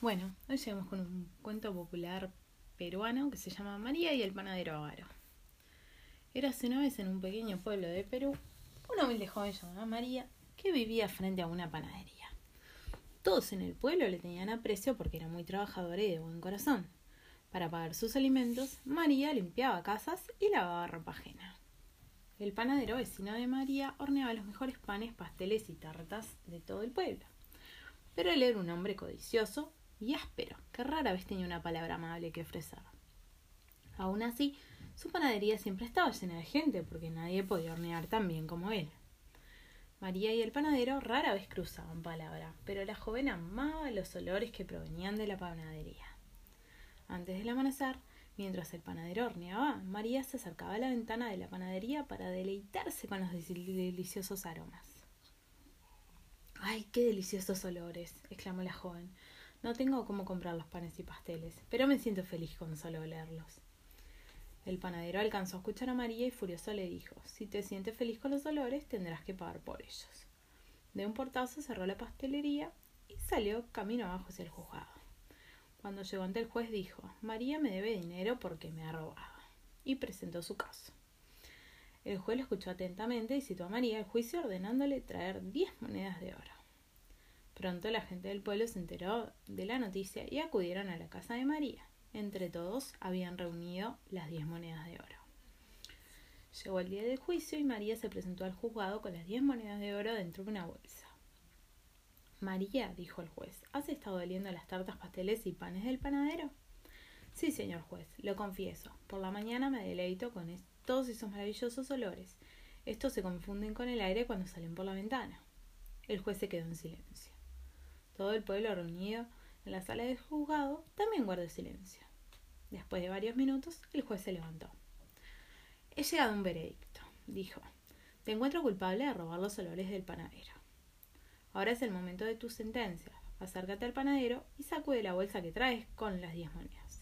Bueno, hoy llegamos con un cuento popular peruano que se llama María y el panadero avaro. Érase una vez en un pequeño pueblo de Perú una humilde joven llamada María que vivía frente a una panadería. Todos en el pueblo le tenían aprecio porque era muy trabajadora y de buen corazón. Para pagar sus alimentos, María limpiaba casas y lavaba ropa ajena. El panadero vecino de María horneaba los mejores panes, pasteles y tartas de todo el pueblo. Pero él era un hombre codicioso y áspero, que rara vez tenía una palabra amable que ofrecer. Aún así, su panadería siempre estaba llena de gente, porque nadie podía hornear tan bien como él. María y el panadero rara vez cruzaban palabra, pero la joven amaba los olores que provenían de la panadería. Antes del amanecer, mientras el panadero horneaba, María se acercaba a la ventana de la panadería para deleitarse con los deliciosos aromas. ¡Ay, qué deliciosos olores! exclamó la joven. No tengo cómo comprar los panes y pasteles, pero me siento feliz con solo olerlos. El panadero alcanzó a escuchar a María y furioso le dijo Si te sientes feliz con los olores, tendrás que pagar por ellos. De un portazo cerró la pastelería y salió camino abajo hacia el juzgado. Cuando llegó ante el juez dijo María me debe dinero porque me ha robado. y presentó su caso. El juez lo escuchó atentamente y citó a María al juicio ordenándole traer diez monedas de oro. Pronto la gente del pueblo se enteró de la noticia y acudieron a la casa de María. Entre todos habían reunido las diez monedas de oro. Llegó el día del juicio y María se presentó al juzgado con las diez monedas de oro dentro de una bolsa. María, dijo el juez, ¿has estado oliendo las tartas, pasteles y panes del panadero? Sí, señor juez, lo confieso. Por la mañana me deleito con todos esos maravillosos olores. Estos se confunden con el aire cuando salen por la ventana. El juez se quedó en silencio. Todo el pueblo reunido en la sala del juzgado también guardó silencio. Después de varios minutos, el juez se levantó. He llegado a un veredicto, dijo. Te encuentro culpable de robar los olores del panadero. Ahora es el momento de tu sentencia. Acércate al panadero y sacude la bolsa que traes con las diez monedas.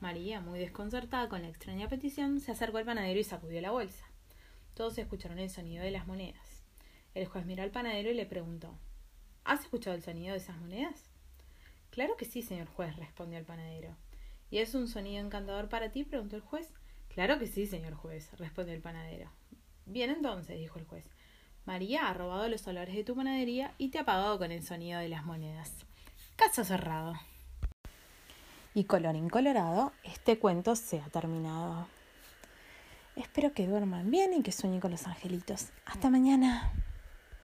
María, muy desconcertada con la extraña petición, se acercó al panadero y sacudió la bolsa. Todos escucharon el sonido de las monedas. El juez miró al panadero y le preguntó ¿Has escuchado el sonido de esas monedas? Claro que sí, señor juez, respondió el panadero. ¿Y es un sonido encantador para ti? preguntó el juez. Claro que sí, señor juez, respondió el panadero. Bien entonces, dijo el juez. María ha robado los olores de tu panadería y te ha pagado con el sonido de las monedas. Caso cerrado. Y colorín colorado, este cuento se ha terminado. Espero que duerman bien y que sueñen con los angelitos. Hasta mañana.